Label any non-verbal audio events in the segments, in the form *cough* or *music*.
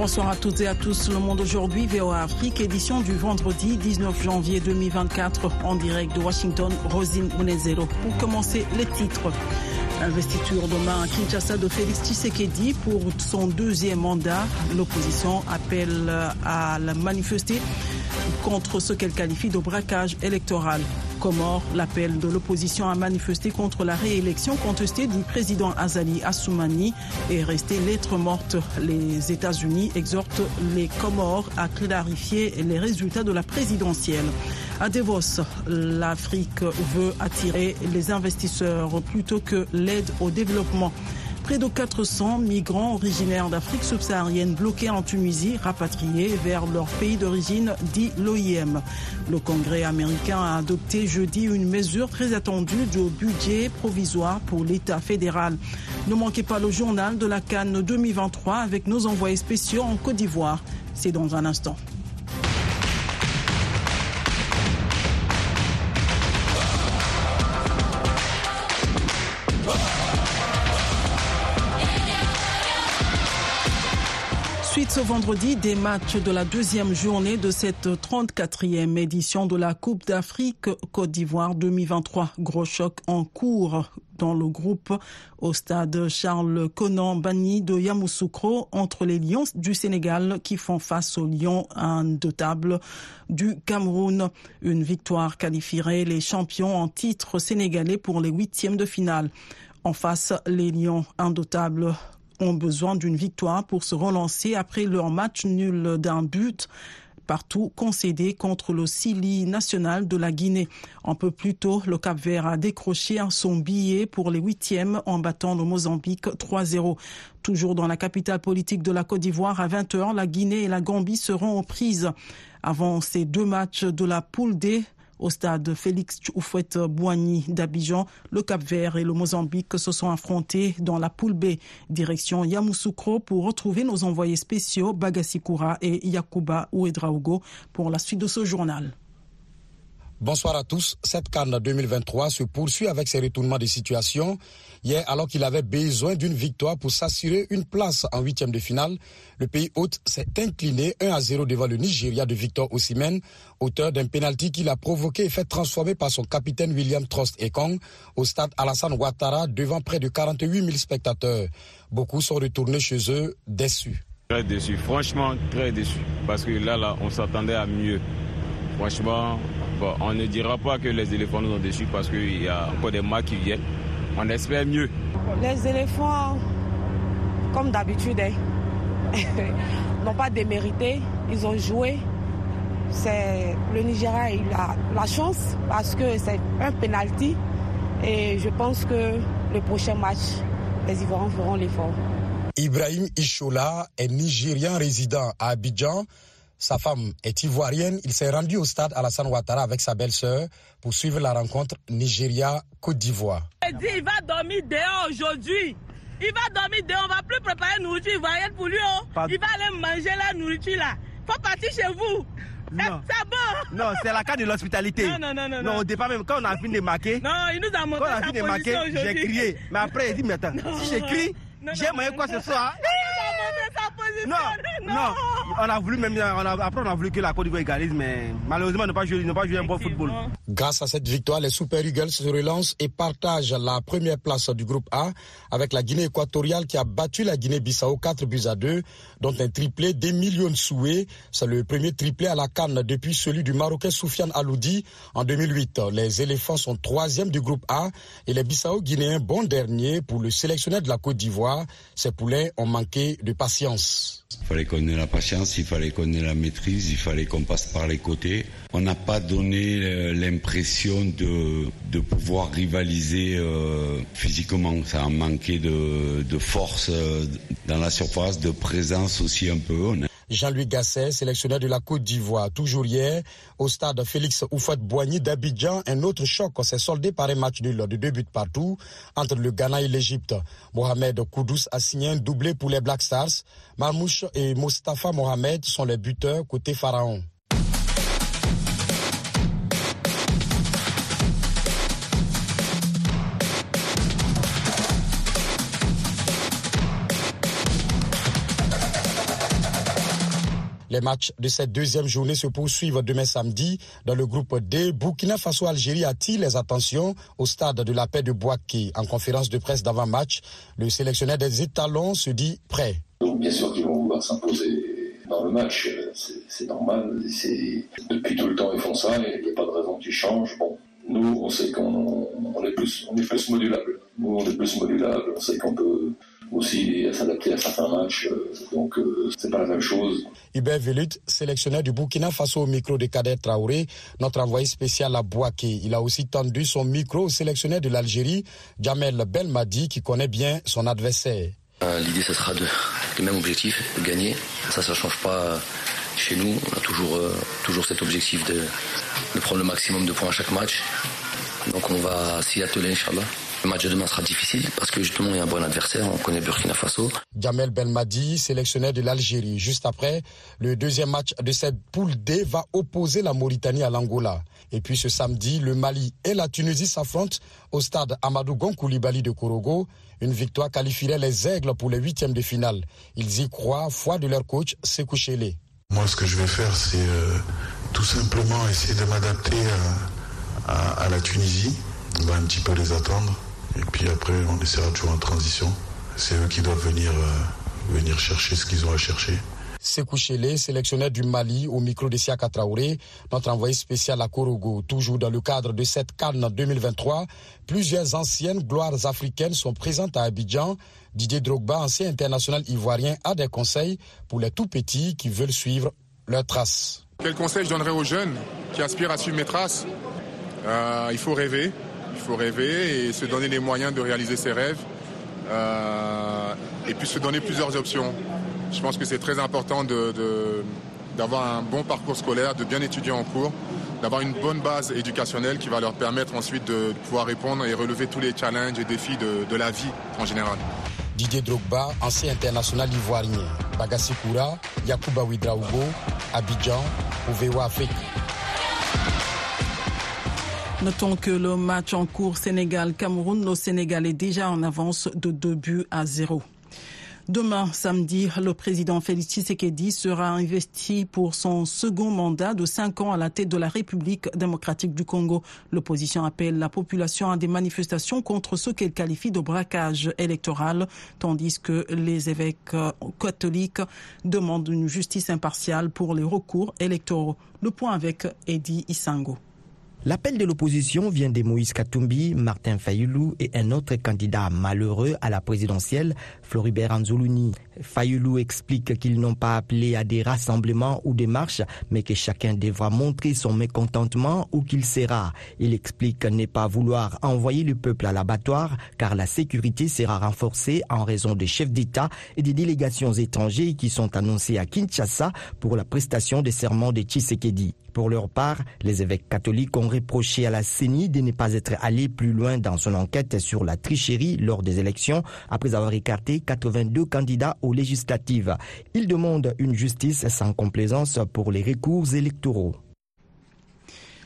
Bonsoir à toutes et à tous. Le monde aujourd'hui, VOA Afrique, édition du vendredi 19 janvier 2024 en direct de Washington, Rosine Munezero. Pour commencer, les titres. Investiture demain à Kinshasa de Félix Tshisekedi pour son deuxième mandat. L'opposition appelle à la manifester contre ce qu'elle qualifie de braquage électoral. Comore, l'appel de l'opposition à manifester contre la réélection contestée du président Azali Assoumani est resté lettre morte. Les États-Unis exhortent les Comores à clarifier les résultats de la présidentielle. À Davos, l'Afrique veut attirer les investisseurs plutôt que l'aide au développement. Près de 400 migrants originaires d'Afrique subsaharienne bloqués en Tunisie, rapatriés vers leur pays d'origine, dit l'OIM. Le Congrès américain a adopté jeudi une mesure très attendue de budget provisoire pour l'État fédéral. Ne manquez pas le journal de la Cannes 2023 avec nos envoyés spéciaux en Côte d'Ivoire. C'est dans un instant. Ce vendredi des matchs de la deuxième journée de cette 34e édition de la Coupe d'Afrique Côte d'Ivoire 2023. Gros choc en cours dans le groupe au stade Charles Conan Bani de Yamoussoukro entre les Lions du Sénégal qui font face aux Lions indotables du Cameroun. Une victoire qualifierait les champions en titre sénégalais pour les huitièmes de finale. En face, les Lions indotables ont besoin d'une victoire pour se relancer après leur match nul d'un but partout concédé contre le Sili national de la Guinée. Un peu plus tôt, le Cap Vert a décroché son billet pour les huitièmes en battant le Mozambique 3-0. Toujours dans la capitale politique de la Côte d'Ivoire, à 20h, la Guinée et la Gambie seront aux prises. Avant ces deux matchs de la poule D, au stade Félix Oufouette-Boigny d'Abidjan, le Cap-Vert et le Mozambique se sont affrontés dans la poule B, direction Yamoussoukro pour retrouver nos envoyés spéciaux Bagasikura et Yakuba Ouedraogo pour la suite de ce journal. Bonsoir à tous. Cette canne 2023 se poursuit avec ses retournements de situation. Hier, alors qu'il avait besoin d'une victoire pour s'assurer une place en huitième de finale, le pays hôte s'est incliné 1 à 0 devant le Nigeria de Victor Osimhen, auteur d'un pénalty qu'il a provoqué et fait transformer par son capitaine William Trost Ekong au stade Alassane Ouattara devant près de 48 000 spectateurs. Beaucoup sont retournés chez eux déçus. Très déçu, franchement très déçu, parce que là, on s'attendait à mieux. Franchement, bon, on ne dira pas que les éléphants nous ont déçus parce qu'il y a encore des mois qui viennent. On espère mieux. Les éléphants, comme d'habitude, hein, *laughs* n'ont pas démérité. Ils ont joué. C'est le Nigeria a eu la, la chance parce que c'est un penalty. Et je pense que le prochain match, les Ivoiriens feront l'effort. Ibrahim Ishola est nigérien résident à Abidjan. Sa femme est ivoirienne. Il s'est rendu au stade Alassane Ouattara avec sa belle-sœur pour suivre la rencontre Nigeria-Côte d'Ivoire. Il dit il va dormir dehors aujourd'hui. Il va dormir dehors. On va plus préparer la nourriture ivoirienne pour lui. Oh. Il va aller manger la nourriture là. Faut partir chez vous. Non. C'est bon. Non, c'est la carte de l'hospitalité. Non, non, non, non. Non, au départ même, quand on a fini de marquer, Non, il nous a montré quand on a fini de marquer, j'ai crié. Mais après, il dit, mais attends, si j'ai crié, Non, j'ai non, moyen non, quoi non. ce soir? Il nous a montré sa position. Non, non, on a voulu même, on a- après on a voulu que la Côte d'Ivoire égalise, mais malheureusement, ils n'ont pas joué, ils pas joué un bon football. Grâce à cette victoire, les Super Eagles se relancent et partagent la première place du groupe A avec la Guinée équatoriale qui a battu la Guinée-Bissau 4 buts à 2, dont un triplé des millions de souhaits. C'est le premier triplé à la Cannes depuis celui du Marocain Soufiane Aloudi en 2008. Les éléphants sont troisième du groupe A et les Bissau-Guinéens bon dernier pour le sélectionneur de la Côte d'Ivoire. Ces poulets ont manqué de patience. Il fallait qu'on ait la patience, il fallait qu'on ait la maîtrise, il fallait qu'on passe par les côtés. On n'a pas donné euh, l'impression de, de pouvoir rivaliser euh, physiquement. Ça a manqué de, de force euh, dans la surface, de présence aussi un peu. Jean-Louis Gasset, sélectionneur de la Côte d'Ivoire. Toujours hier, au stade Félix Oufouette-Boigny d'Abidjan, un autre choc s'est soldé par un match nul de deux buts partout entre le Ghana et l'Égypte. Mohamed Koudous a signé un doublé pour les Black Stars. Marmouche et Mostafa Mohamed sont les buteurs côté Pharaon. Les matchs de cette deuxième journée se poursuivent demain samedi dans le groupe D. Burkina Faso-Algérie attire les attentions au stade de la paix de Boaké. En conférence de presse d'avant-match, le sélectionneur des étalons se dit prêt. bien sûr qu'ils vont vouloir s'imposer dans le match, c'est normal. Depuis tout le temps, ils font ça il n'y a pas de raison qu'ils changent. Bon, nous, on sait qu'on est, plus, est plus modulable. Nous, on est plus modulable. On sait qu'on peut aussi s'adapter à certains matchs. Euh, donc, euh, c'est pas la même chose. Hubert Velut, sélectionneur du Burkina Faso au micro de Kader Traoré, notre envoyé spécial à Boaké. Il a aussi tendu son micro au sélectionneur de l'Algérie, Jamel Belmadi, qui connaît bien son adversaire. Euh, l'idée, ce sera de, le même objectif, de gagner. Ça, ça ne change pas chez nous. On a toujours, toujours cet objectif de, de prendre le maximum de points à chaque match. Donc on va s'y atteler, Inch'Allah. Le match de demain sera difficile parce que justement il y a un bon adversaire, on connaît Burkina Faso. Jamel Belmadi, sélectionneur de l'Algérie. Juste après, le deuxième match de cette poule D va opposer la Mauritanie à l'Angola. Et puis ce samedi, le Mali et la Tunisie s'affrontent au stade Amadou Gonkoulibaly de Korogo. Une victoire qualifierait les Aigles pour les huitièmes de finale. Ils y croient, foi de leur coach Sekou Moi, ce que je vais faire, c'est euh, tout simplement essayer de m'adapter à la Tunisie. On va un petit peu les attendre. Et puis après, on essaiera toujours en transition. C'est eux qui doivent venir, euh, venir chercher ce qu'ils ont à chercher. Sekou Chele, sélectionneur du Mali au micro de Siaka Traoré, notre envoyé spécial à Korogo. Toujours dans le cadre de cette Cannes 2023, plusieurs anciennes gloires africaines sont présentes à Abidjan. Didier Drogba, ancien international ivoirien, a des conseils pour les tout petits qui veulent suivre leurs traces. Quel conseil je donnerais aux jeunes qui aspirent à suivre mes traces? Euh, Il faut rêver, rêver et se donner les moyens de réaliser ses rêves. Euh, et puis se donner plusieurs options. Je pense que c'est très important d'avoir un bon parcours scolaire, de bien étudier en cours, d'avoir une bonne base éducationnelle qui va leur permettre ensuite de pouvoir répondre et relever tous les challenges et défis de, la vie en général. Didier Drogba, ancien international ivoirien. Bagassi Koura, Yacouba Ouidraougo, Abidjan, Ouvewa Afrique. Notons que le match en cours Sénégal-Cameroun, le Sénégal est déjà en avance de 2 buts à 0. Demain, samedi, le président Félix Tshisekedi sera investi pour son second mandat de cinq ans à la tête de la République démocratique du Congo. L'opposition appelle la population à des manifestations contre ce qu'elle qualifie de braquage électoral, tandis que les évêques catholiques demandent une justice impartiale pour les recours électoraux. Le point avec Eddie Isango. L'appel de l'opposition vient de Moïse Katumbi, Martin Fayoulou et un autre candidat malheureux à la présidentielle, Floribert Anzoulouni. Fayoulou explique qu'ils n'ont pas appelé à des rassemblements ou des marches, mais que chacun devra montrer son mécontentement ou qu'il sera. Il explique ne pas vouloir envoyer le peuple à l'abattoir car la sécurité sera renforcée en raison des chefs d'État et des délégations étrangères qui sont annoncées à Kinshasa pour la prestation des serments de Tshisekedi. Pour leur part, les évêques catholiques ont reproché à la CENI de ne pas être allé plus loin dans son enquête sur la tricherie lors des élections après avoir écarté 82 candidats législatives. Ils demandent une justice sans complaisance pour les recours électoraux.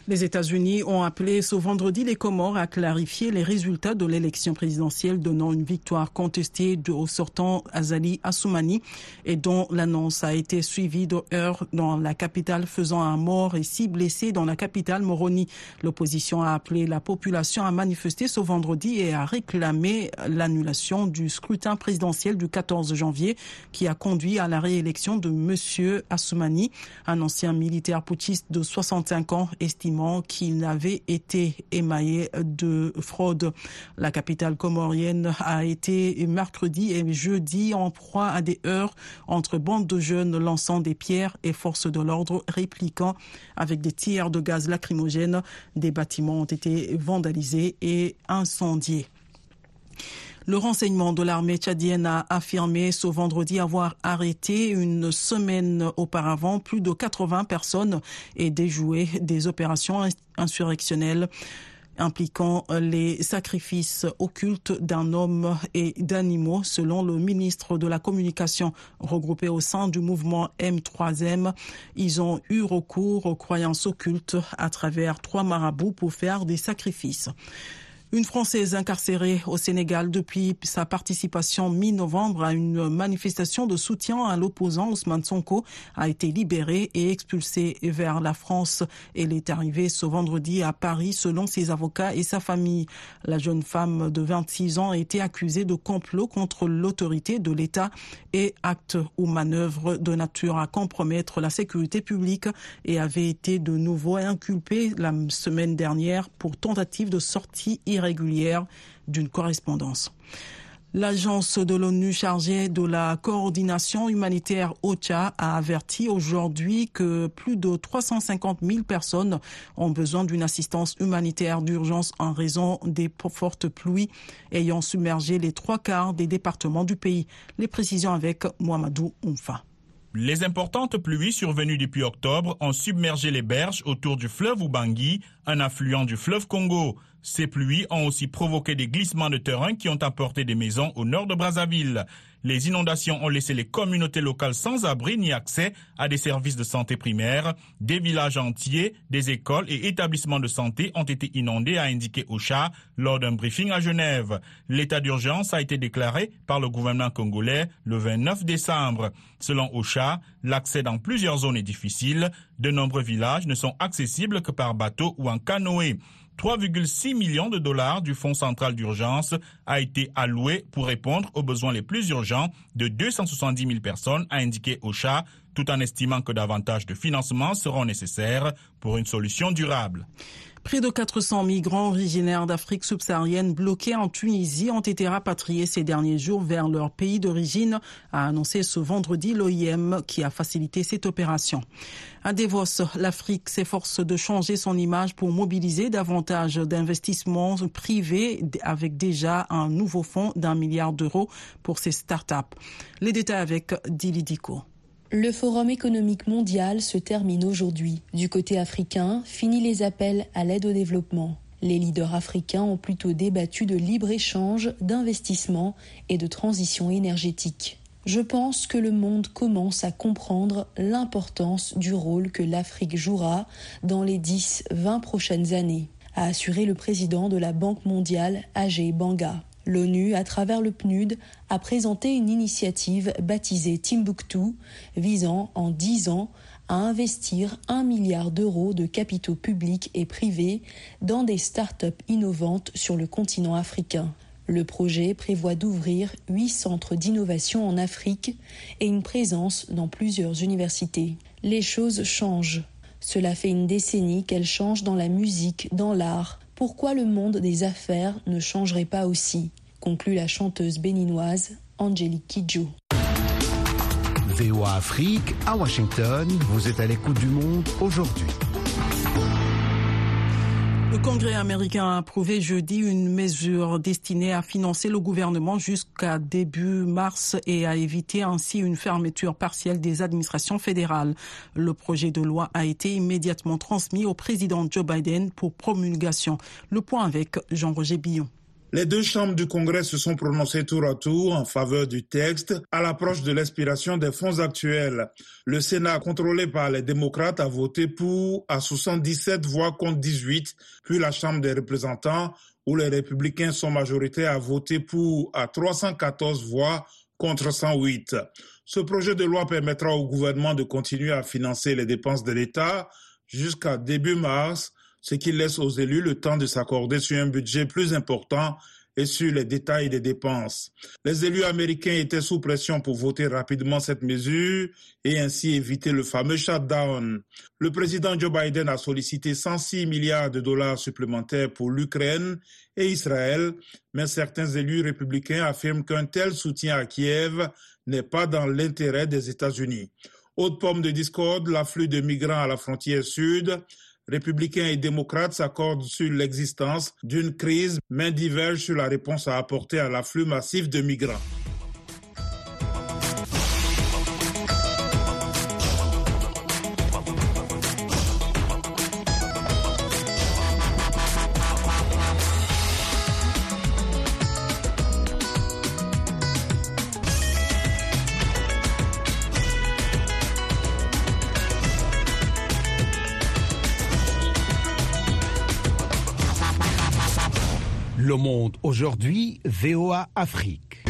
Les États-Unis ont appelé ce vendredi les Comores à clarifier les résultats de l'élection présidentielle donnant une victoire contestée au sortant Azali Assoumani et dont l'annonce a été suivie de heurts dans la capitale faisant un mort et six blessés dans la capitale Moroni. L'opposition a appelé la population à manifester ce vendredi et à réclamer l'annulation du scrutin présidentiel du 14 janvier qui a conduit à la réélection de M. Assoumani, un ancien militaire putschiste de 65 ans estimé qu'il avait été émaillé de fraude. La capitale comorienne a été mercredi et jeudi en proie à des heurts entre bandes de jeunes lançant des pierres et forces de l'ordre répliquant avec des tirs de gaz lacrymogène. Des bâtiments ont été vandalisés et incendiés. Le renseignement de l'armée tchadienne a affirmé ce vendredi avoir arrêté une semaine auparavant plus de 80 personnes et déjoué des opérations insurrectionnelles impliquant les sacrifices occultes d'un homme et d'animaux, selon le ministre de la Communication regroupé au sein du mouvement M3M. Ils ont eu recours aux croyances occultes à travers trois marabouts pour faire des sacrifices. Une Française incarcérée au Sénégal depuis sa participation mi-novembre à une manifestation de soutien à l'opposant Ousmane Sonko a été libérée et expulsée vers la France. Elle est arrivée ce vendredi à Paris selon ses avocats et sa famille. La jeune femme de 26 ans a été accusée de complot contre l'autorité de l'État et actes ou manœuvres de nature à compromettre la sécurité publique et avait été de nouveau inculpée la semaine dernière pour tentative de sortie irrégulière régulière d'une correspondance. L'agence de l'ONU chargée de la coordination humanitaire OCHA a averti aujourd'hui que plus de 350 000 personnes ont besoin d'une assistance humanitaire d'urgence en raison des fortes pluies ayant submergé les trois quarts des départements du pays. Les précisions avec Mohamedou Oumfa. Les importantes pluies survenues depuis octobre ont submergé les berges autour du fleuve Ubangi, un affluent du fleuve Congo. Ces pluies ont aussi provoqué des glissements de terrain qui ont apporté des maisons au nord de Brazzaville. Les inondations ont laissé les communautés locales sans abri ni accès à des services de santé primaires. Des villages entiers, des écoles et établissements de santé ont été inondés, a indiqué OCHA lors d'un briefing à Genève. L'état d'urgence a été déclaré par le gouvernement congolais le 29 décembre. Selon OCHA, l'accès dans plusieurs zones est difficile. De nombreux villages ne sont accessibles que par bateau ou en canoë. 3,6 millions de dollars du Fonds central d'urgence a été alloué pour répondre aux besoins les plus urgents de 270 000 personnes, a indiqué OCHA, tout en estimant que davantage de financements seront nécessaires pour une solution durable. Près de 400 migrants originaires d'Afrique subsaharienne bloqués en Tunisie ont été rapatriés ces derniers jours vers leur pays d'origine, a annoncé ce vendredi l'OIM qui a facilité cette opération. À Davos, l'Afrique s'efforce de changer son image pour mobiliser davantage d'investissements privés avec déjà un nouveau fonds d'un milliard d'euros pour ses start-up. Les détails avec Dili Diko. Le Forum économique mondial se termine aujourd'hui. Du côté africain, fini les appels à l'aide au développement. Les leaders africains ont plutôt débattu de libre-échange, d'investissement et de transition énergétique. Je pense que le monde commence à comprendre l'importance du rôle que l'Afrique jouera dans les 10-20 prochaines années, a assuré le président de la Banque mondiale, Ajay Banga. L'ONU, à travers le PNUD, a présenté une initiative baptisée Timbuktu, visant en dix ans à investir un milliard d'euros de capitaux publics et privés dans des start-up innovantes sur le continent africain. Le projet prévoit d'ouvrir huit centres d'innovation en Afrique et une présence dans plusieurs universités. Les choses changent. Cela fait une décennie qu'elles changent dans la musique, dans l'art, pourquoi le monde des affaires ne changerait pas aussi conclut la chanteuse béninoise Angélique Kidjo. VOA Afrique à Washington, vous êtes à l'écoute du monde aujourd'hui. Le Congrès américain a approuvé jeudi une mesure destinée à financer le gouvernement jusqu'à début mars et à éviter ainsi une fermeture partielle des administrations fédérales. Le projet de loi a été immédiatement transmis au président Joe Biden pour promulgation. Le point avec Jean-Roger Billon. Les deux chambres du Congrès se sont prononcées tour à tour en faveur du texte à l'approche de l'expiration des fonds actuels. Le Sénat, contrôlé par les démocrates, a voté pour à 77 voix contre 18, puis la Chambre des représentants, où les républicains sont majoritaires, a voté pour à 314 voix contre 108. Ce projet de loi permettra au gouvernement de continuer à financer les dépenses de l'État jusqu'à début mars ce qui laisse aux élus le temps de s'accorder sur un budget plus important et sur les détails des dépenses. Les élus américains étaient sous pression pour voter rapidement cette mesure et ainsi éviter le fameux shutdown. Le président Joe Biden a sollicité 106 milliards de dollars supplémentaires pour l'Ukraine et Israël, mais certains élus républicains affirment qu'un tel soutien à Kiev n'est pas dans l'intérêt des États-Unis. Autre pomme de discorde, l'afflux de migrants à la frontière sud républicains et démocrates s'accordent sur l'existence d'une crise, mais divergent sur la réponse à apporter à l'afflux massif de migrants. Le Monde aujourd'hui, VOA Afrique.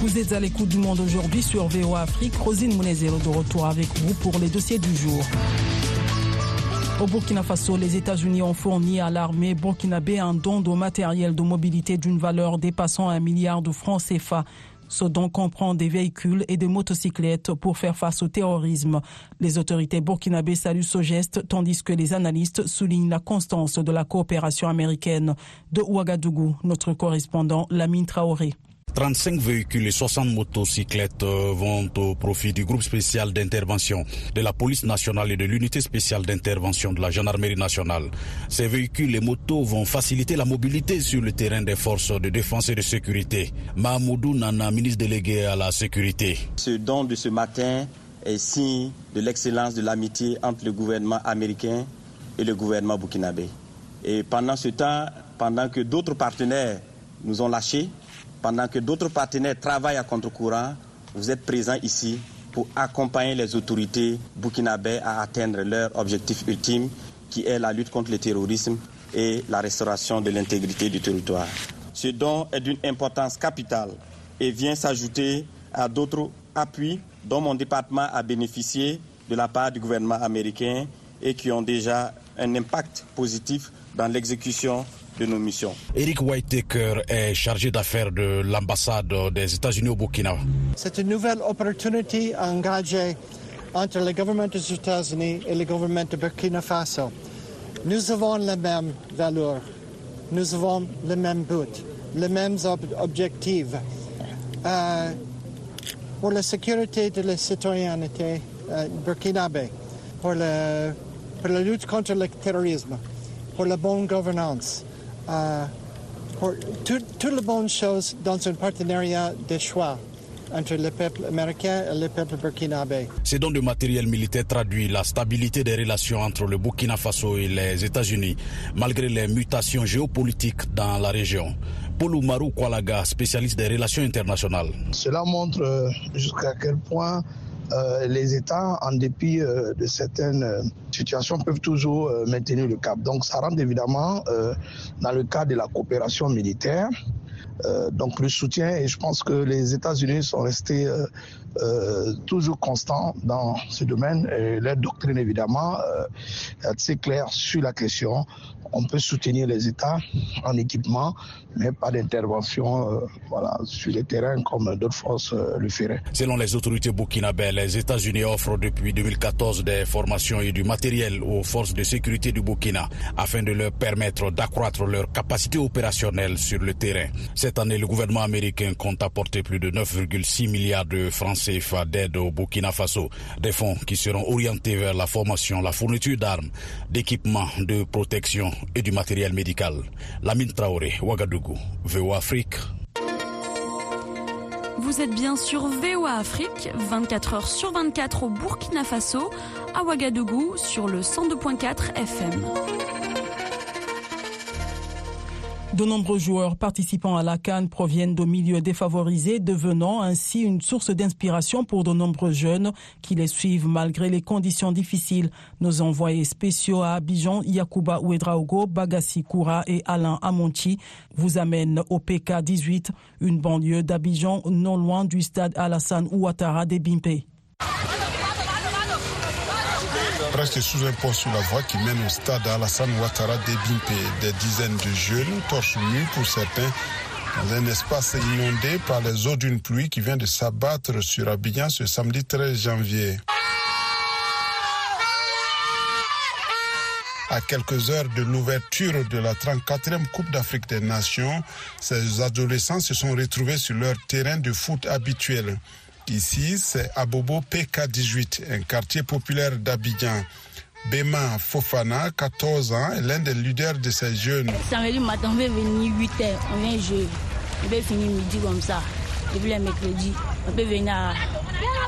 Vous êtes à l'écoute du monde aujourd'hui sur VOA Afrique. Rosine Mounezero de retour avec vous pour les dossiers du jour. Au Burkina Faso, les États-Unis ont fourni à l'armée burkinabé un don de matériel de mobilité d'une valeur dépassant un milliard de francs CFA. Ce don comprend des véhicules et des motocyclettes pour faire face au terrorisme. Les autorités burkinabées saluent ce geste, tandis que les analystes soulignent la constance de la coopération américaine. De Ouagadougou, notre correspondant Lamine Traoré. 35 véhicules et 60 motocyclettes euh, vont au profit du groupe spécial d'intervention de la police nationale et de l'unité spéciale d'intervention de la gendarmerie nationale. Ces véhicules et motos vont faciliter la mobilité sur le terrain des forces de défense et de sécurité. Mahmoudou Nana, ministre délégué à la sécurité. Ce don de ce matin est signe de l'excellence de l'amitié entre le gouvernement américain et le gouvernement burkinabé. Et pendant ce temps, pendant que d'autres partenaires nous ont lâchés, pendant que d'autres partenaires travaillent à contre-courant, vous êtes présents ici pour accompagner les autorités burkinabées à atteindre leur objectif ultime, qui est la lutte contre le terrorisme et la restauration de l'intégrité du territoire. Ce don est d'une importance capitale et vient s'ajouter à d'autres appuis dont mon département a bénéficié de la part du gouvernement américain et qui ont déjà un impact positif dans l'exécution de nos missions. Eric Whitaker est chargé d'affaires de l'ambassade des États-Unis au Burkina. C'est une nouvelle opportunité à engager entre le gouvernement des États-Unis et le gouvernement de Burkina Faso. Nous avons les mêmes valeurs, nous avons le même but, les mêmes ob objectifs. Euh, pour la sécurité de la citoyenneté euh, burkinabé, pour, le, pour la lutte contre le terrorisme, pour la bonne gouvernance, euh, pour toutes les bonnes choses dans un partenariat de choix entre le peuple américain et le peuple burkinabé. Ces dons de matériel militaire traduit la stabilité des relations entre le Burkina Faso et les États-Unis, malgré les mutations géopolitiques dans la région. Paul Oumarou Kwalaga, spécialiste des relations internationales. Cela montre euh, jusqu'à quel point euh, les États, en dépit euh, de certaines euh, situations, peuvent toujours euh, maintenir le cap. Donc ça rentre évidemment euh, dans le cadre de la coopération militaire. Donc le soutien, et je pense que les États-Unis sont restés toujours constants dans ce domaine. Et leur doctrine, évidemment, est assez claire sur la question on peut soutenir les États en équipement, mais pas d'intervention euh, sur le terrain comme d'autres forces euh, le feraient. Selon les autorités burkinabées, les États-Unis offrent depuis 2014 des formations et du matériel aux forces de sécurité du Burkina afin de leur permettre d'accroître leur capacité opérationnelle sur le terrain. Cette année, le gouvernement américain compte apporter plus de 9,6 milliards de francs CFA d'aide au Burkina Faso, des fonds qui seront orientés vers la formation, la fourniture d'armes, d'équipements de protection et du matériel médical. Lamine Traoré, Ouagadougou, VOA Afrique. Vous êtes bien sur VOA Afrique, 24 heures sur 24 au Burkina Faso, à Ouagadougou sur le 102.4 FM. De nombreux joueurs participant à la Cannes proviennent de milieux défavorisés, devenant ainsi une source d'inspiration pour de nombreux jeunes qui les suivent malgré les conditions difficiles. Nos envoyés spéciaux à Abidjan, Yakuba Ouedraogo, Bagassi Koura et Alain Amonti vous amènent au PK 18, une banlieue d'Abidjan non loin du stade Alassane Ouattara des Bimpe. Presque sous un pont sur la voie qui mène au stade Alassane Ouattara d'Ebimpe. Des dizaines de jeunes, torches nus pour certains, dans un espace inondé par les eaux d'une pluie qui vient de s'abattre sur Abidjan ce samedi 13 janvier. À quelques heures de l'ouverture de la 34e Coupe d'Afrique des Nations, ces adolescents se sont retrouvés sur leur terrain de foot habituel. Ici, c'est Abobo PK18, un quartier populaire d'Abidjan. Bema Fofana, 14 ans, est l'un des leaders de ces jeunes. Samedi matin, on va venir 8 h, on vient jouer. On va finir midi comme ça. Et puis le mercredi, on peut venir à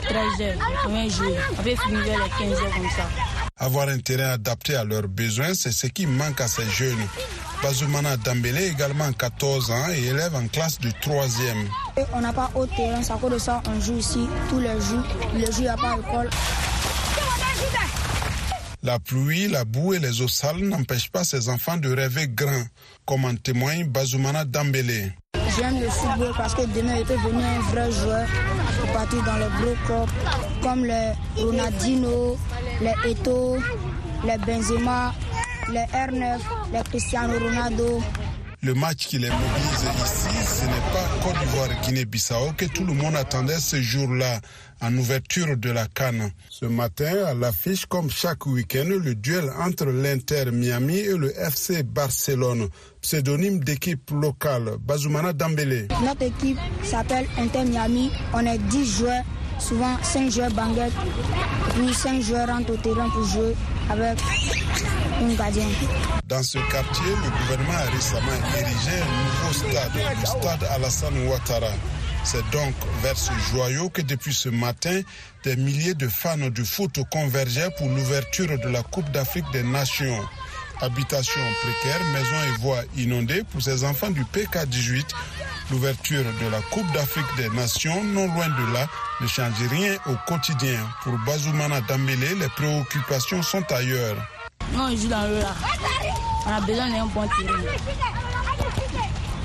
13 h, on vient jouer. On peut finir vers les 15 h comme ça. Avoir un terrain adapté à leurs besoins, c'est ce qui manque à ces jeunes. Bazoumana Dambélé, également 14 ans et élève en classe de 3e. On n'a pas haut terrain, c'est à cause de ça on joue ici tous les jours. Les jours, il n'y a pas d'école. La pluie, la boue et les eaux sales n'empêchent pas ces enfants de rêver grand, comme en témoigne Bazoumana Dambélé. J'aime le football parce que demain, je peux devenir un vrai joueur pour partir dans les gros clubs comme les Ronaldinho, les Eto, les Benzema, les R9, les Cristiano Ronaldo. Le match qui les mobilise ici, ce n'est pas Côte d'Ivoire-Guinée-Bissau que tout le monde attendait ce jour-là, en ouverture de la Cannes. Ce matin, à l'affiche, comme chaque week-end, le duel entre l'Inter Miami et le FC Barcelone, pseudonyme d'équipe locale, Bazoumana Dambélé. Notre équipe s'appelle Inter Miami. On est 10 joueurs, souvent 5 joueurs banguettes, puis 5 joueurs rentrent au terrain pour jouer avec Dans ce quartier, le gouvernement a récemment érigé un nouveau stade, le stade Alassane Ouattara. C'est donc vers ce joyau que depuis ce matin, des milliers de fans du foot convergeaient pour l'ouverture de la Coupe d'Afrique des Nations. Habitations précaires, maisons et voies inondées pour ces enfants du PK18. L'ouverture de la Coupe d'Afrique des Nations, non loin de là, ne change rien au quotidien. Pour Bazoumana Dambélé, les préoccupations sont ailleurs. Non, je joue dans le là. On a besoin d'un bon terrain.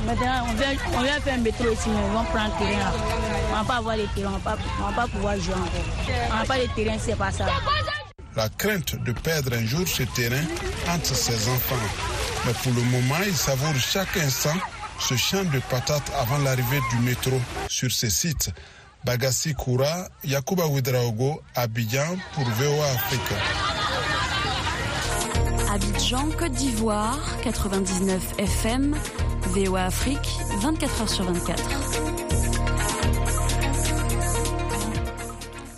Maintenant, on vient, on vient faire un métro ici, mais on va prendre terrain là. On va pas avoir les terrains, on on va pas pouvoir jouer encore. On n'a pas les terrains, c'est pas ça. La crainte de perdre un jour ce terrain entre ses enfants. Mais pour le moment, il savoure chaque instant ce champ de patates avant l'arrivée du métro sur ces sites. Bagassi Koura, Yakuba Ouedraogo, Abidjan pour VOA Afrique. Abidjan, Côte d'Ivoire, 99 FM, VOA Afrique, 24 heures sur 24.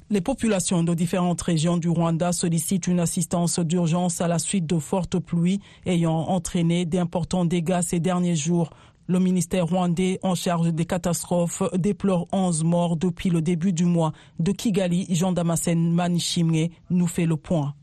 Les populations de différentes régions du Rwanda sollicitent une assistance d'urgence à la suite de fortes pluies ayant entraîné d'importants dégâts ces derniers jours. Le ministère rwandais en charge des catastrophes déplore 11 morts depuis le début du mois. De Kigali, Jean Damasen Manishimwe nous fait le point.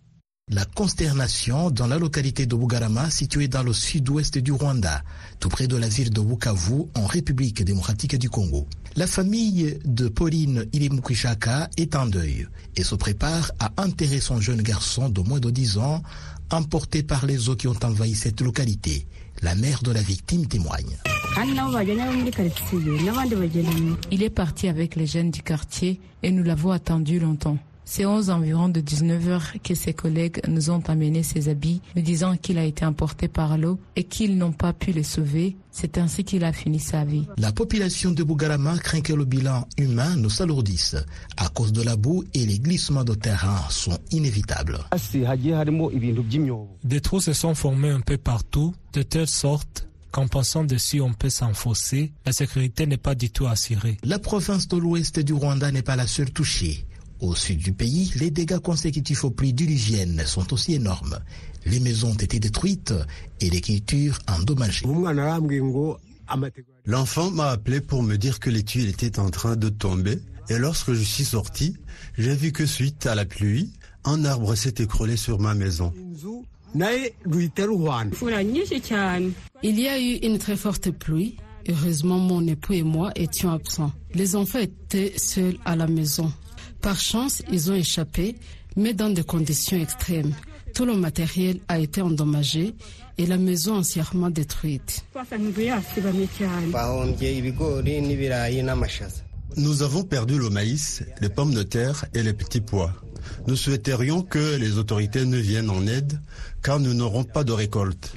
La consternation dans la localité de Bugarama, située dans le sud-ouest du Rwanda, tout près de la ville de Bukavu, en République démocratique du Congo. La famille de Pauline Ilimukwishaka est en deuil et se prépare à enterrer son jeune garçon de moins de 10 ans, emporté par les eaux qui ont envahi cette localité. La mère de la victime témoigne. Il est parti avec les jeunes du quartier et nous l'avons attendu longtemps. C'est aux environs de 19 heures que ses collègues nous ont amené ses habits, nous disant qu'il a été emporté par l'eau et qu'ils n'ont pas pu le sauver. C'est ainsi qu'il a fini sa vie. La population de Bugarama craint que le bilan humain ne s'alourdisse à cause de la boue et les glissements de terrain sont inévitables. Des trous se sont formés un peu partout, de telle sorte qu'en passant dessus on peut s'enfoncer, la sécurité n'est pas du tout assurée. La province de l'ouest du Rwanda n'est pas la seule touchée. Au sud du pays, les dégâts consécutifs aux pluies diluviennes sont aussi énormes. Les maisons ont été détruites et les cultures endommagées. L'enfant m'a appelé pour me dire que les tuiles étaient en train de tomber et lorsque je suis sorti, j'ai vu que suite à la pluie, un arbre s'est écroulé sur ma maison. Il y a eu une très forte pluie. Heureusement, mon époux et moi étions absents. Les enfants étaient seuls à la maison. Par chance, ils ont échappé, mais dans des conditions extrêmes. Tout le matériel a été endommagé et la maison entièrement détruite. Nous avons perdu le maïs, les pommes de terre et les petits pois. Nous souhaiterions que les autorités nous viennent en aide car nous n'aurons pas de récolte.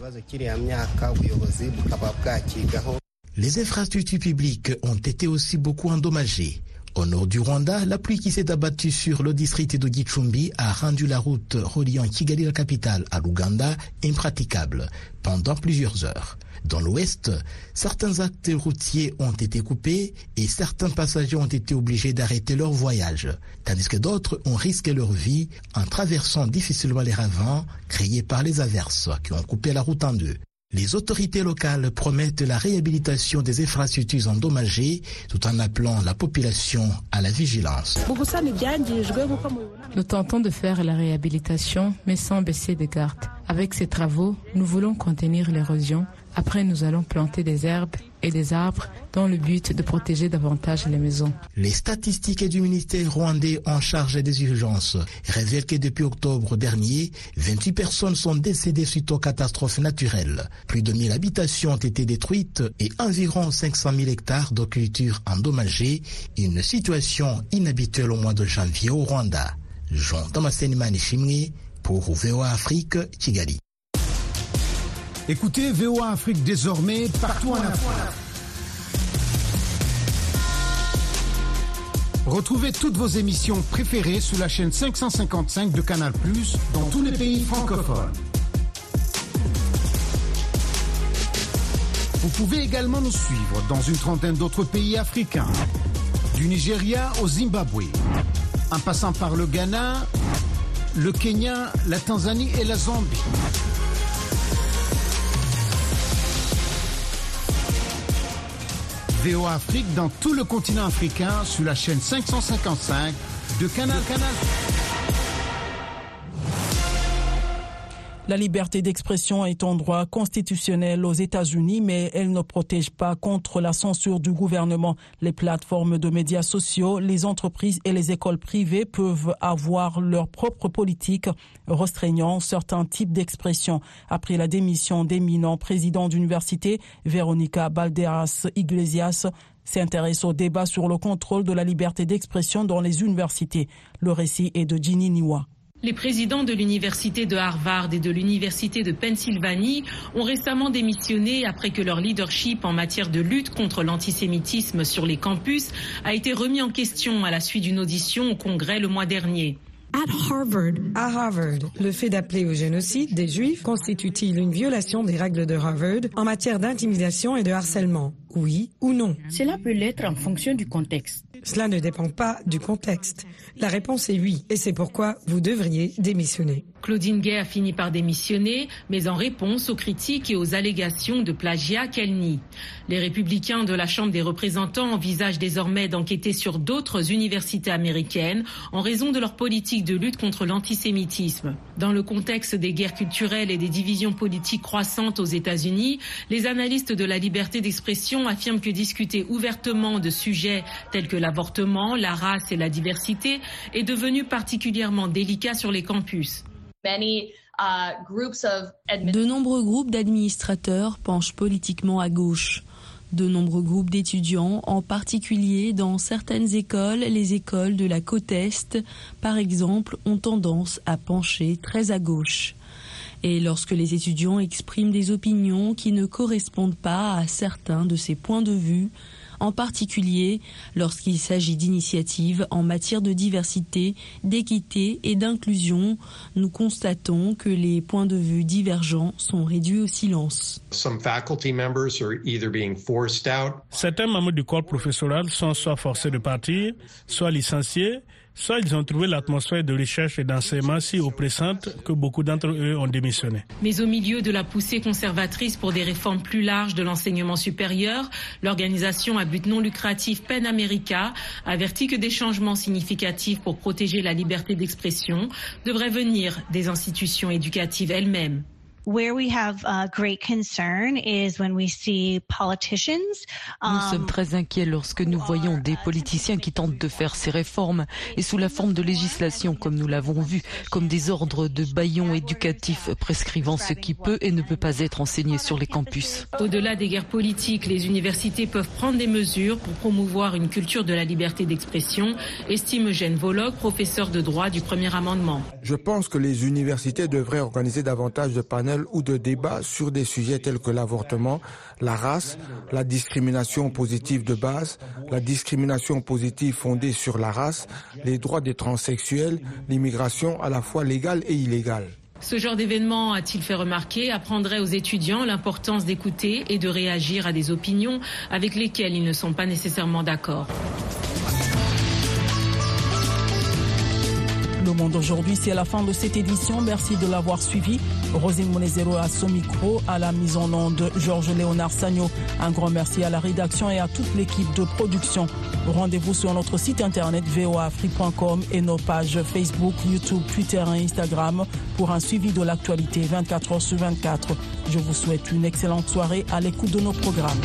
Les infrastructures publiques ont été aussi beaucoup endommagées. Au nord du Rwanda, la pluie qui s'est abattue sur le district de Gicumbi a rendu la route reliant Kigali, la capitale, à l'Ouganda impraticable pendant plusieurs heures. Dans l'ouest, certains actes routiers ont été coupés et certains passagers ont été obligés d'arrêter leur voyage, tandis que d'autres ont risqué leur vie en traversant difficilement les ravins créés par les averses qui ont coupé la route en deux. Les autorités locales promettent la réhabilitation des infrastructures endommagées tout en appelant la population à la vigilance. Nous tentons de faire la réhabilitation, mais sans baisser de garde. Avec ces travaux, nous voulons contenir l'érosion, Après, nous allons planter des herbes et des arbres dans le but de protéger davantage les maisons. Les statistiques du ministère rwandais en charge des urgences révèlent que depuis octobre dernier, 28 personnes sont décédées suite aux catastrophes naturelles. Plus de 1000 habitations ont été détruites et environ 500 000 hectares de cultures endommagées, une situation inhabituelle au mois de janvier au Rwanda. Jean Thomasen Manishimwe pour VOA Afrique, Kigali. Écoutez VOA Afrique désormais partout en Afrique. Retrouvez toutes vos émissions préférées sur la chaîne 555 de Canal+, dans tous les pays francophones. Vous pouvez également nous suivre dans une trentaine d'autres pays africains, du Nigeria au Zimbabwe, en passant par le Ghana, le Kenya, la Tanzanie et la Zambie. VOA Afrique dans tout le continent africain sur la chaîne 555 de Canal Canal. La liberté d'expression est un droit constitutionnel aux États-Unis, mais elle ne protège pas contre la censure du gouvernement. Les plateformes de médias sociaux, les entreprises et les écoles privées peuvent avoir leur propre politique restreignant certains types d'expression. Après la démission d'éminent président d'université, Veronica Balderas Iglesias s'intéresse au débat sur le contrôle de la liberté d'expression dans les universités. Le récit est de Ginny Niwa. Les présidents de l'université de Harvard et de l'université de Pennsylvanie ont récemment démissionné après que leur leadership en matière de lutte contre l'antisémitisme sur les campus a été remis en question à la suite d'une audition au Congrès le mois dernier. Harvard. À Harvard, le fait d'appeler au génocide des Juifs constitue-t-il une violation des règles de Harvard en matière d'intimidation et de harcèlement? Oui ou non? Cela peut l'être en fonction du contexte. Cela ne dépend pas du contexte. La réponse est oui, et c'est pourquoi vous devriez démissionner. Claudine Gay a fini par démissionner, mais en réponse aux critiques et aux allégations de plagiat qu'elle nie. Les républicains de la Chambre des représentants envisagent désormais d'enquêter sur d'autres universités américaines en raison de leur politique de lutte contre l'antisémitisme. Dans le contexte des guerres culturelles et des divisions politiques croissantes aux États-Unis, les analystes de la liberté d'expression affirment que discuter ouvertement de sujets tels que l'avortement, la race et la diversité est devenu particulièrement délicat sur les campus. De nombreux groupes d'administrateurs penchent politiquement à gauche. De nombreux groupes d'étudiants, en particulier dans certaines écoles, les écoles de la côte Est, par exemple, ont tendance à pencher très à gauche. Et lorsque les étudiants expriment des opinions qui ne correspondent pas à certains de ces points de vue, en particulier lorsqu'il s'agit d'initiatives en matière de diversité, d'équité et d'inclusion. Nous constatons que les points de vue divergents sont réduits au silence. Certains membres du corps professoral sont soit forcés de partir, soit licenciés, soit ils ont trouvé l'atmosphère de recherche et d'enseignement si oppressante que beaucoup d'entre eux ont démissionné. Mais au milieu de la poussée conservatrice pour des réformes plus larges de l'enseignement supérieur, l'organisation à but non lucratif PEN America avertit que des changements significatifs pour protéger la liberté d'expression devraient venir des institutions éducatives elles-mêmes. Where we have uh, great concern is when we see politicians. Nous sommes très inquiets lorsque nous voyons des politiciens qui tentent de faire ces réformes et sous la forme de législation, comme nous l'avons vu, comme des ordres de baillons éducatifs prescrivant ce qui peut et ne peut pas être enseigné sur les campus. Au-delà des guerres politiques, les universités peuvent prendre des mesures pour promouvoir une culture de la liberté d'expression, estime Eugène Voloc, professeur de droit du premier amendement. Je pense que les universités devraient organiser davantage de panels ou de débats sur des sujets tels que l'avortement, la race, la discrimination positive de base, la discrimination positive fondée sur la race, les droits des transsexuels, l'immigration à la fois légale et illégale. Ce genre d'événement, a-t-il fait remarquer, apprendrait aux étudiants l'importance d'écouter et de réagir à des opinions avec lesquelles ils ne sont pas nécessairement d'accord. Monde aujourd'hui, c'est la fin de cette édition. Merci de l'avoir suivi. Rosine Monezero à son micro, à la mise en onde Georges Léonard Sagno. Un grand merci à la rédaction et à toute l'équipe de production. Rendez-vous sur notre site internet voafrique.com et nos pages Facebook, YouTube, Twitter et Instagram pour un suivi de l'actualité 24 heures sur 24. Je vous souhaite une excellente soirée à l'écoute de nos programmes.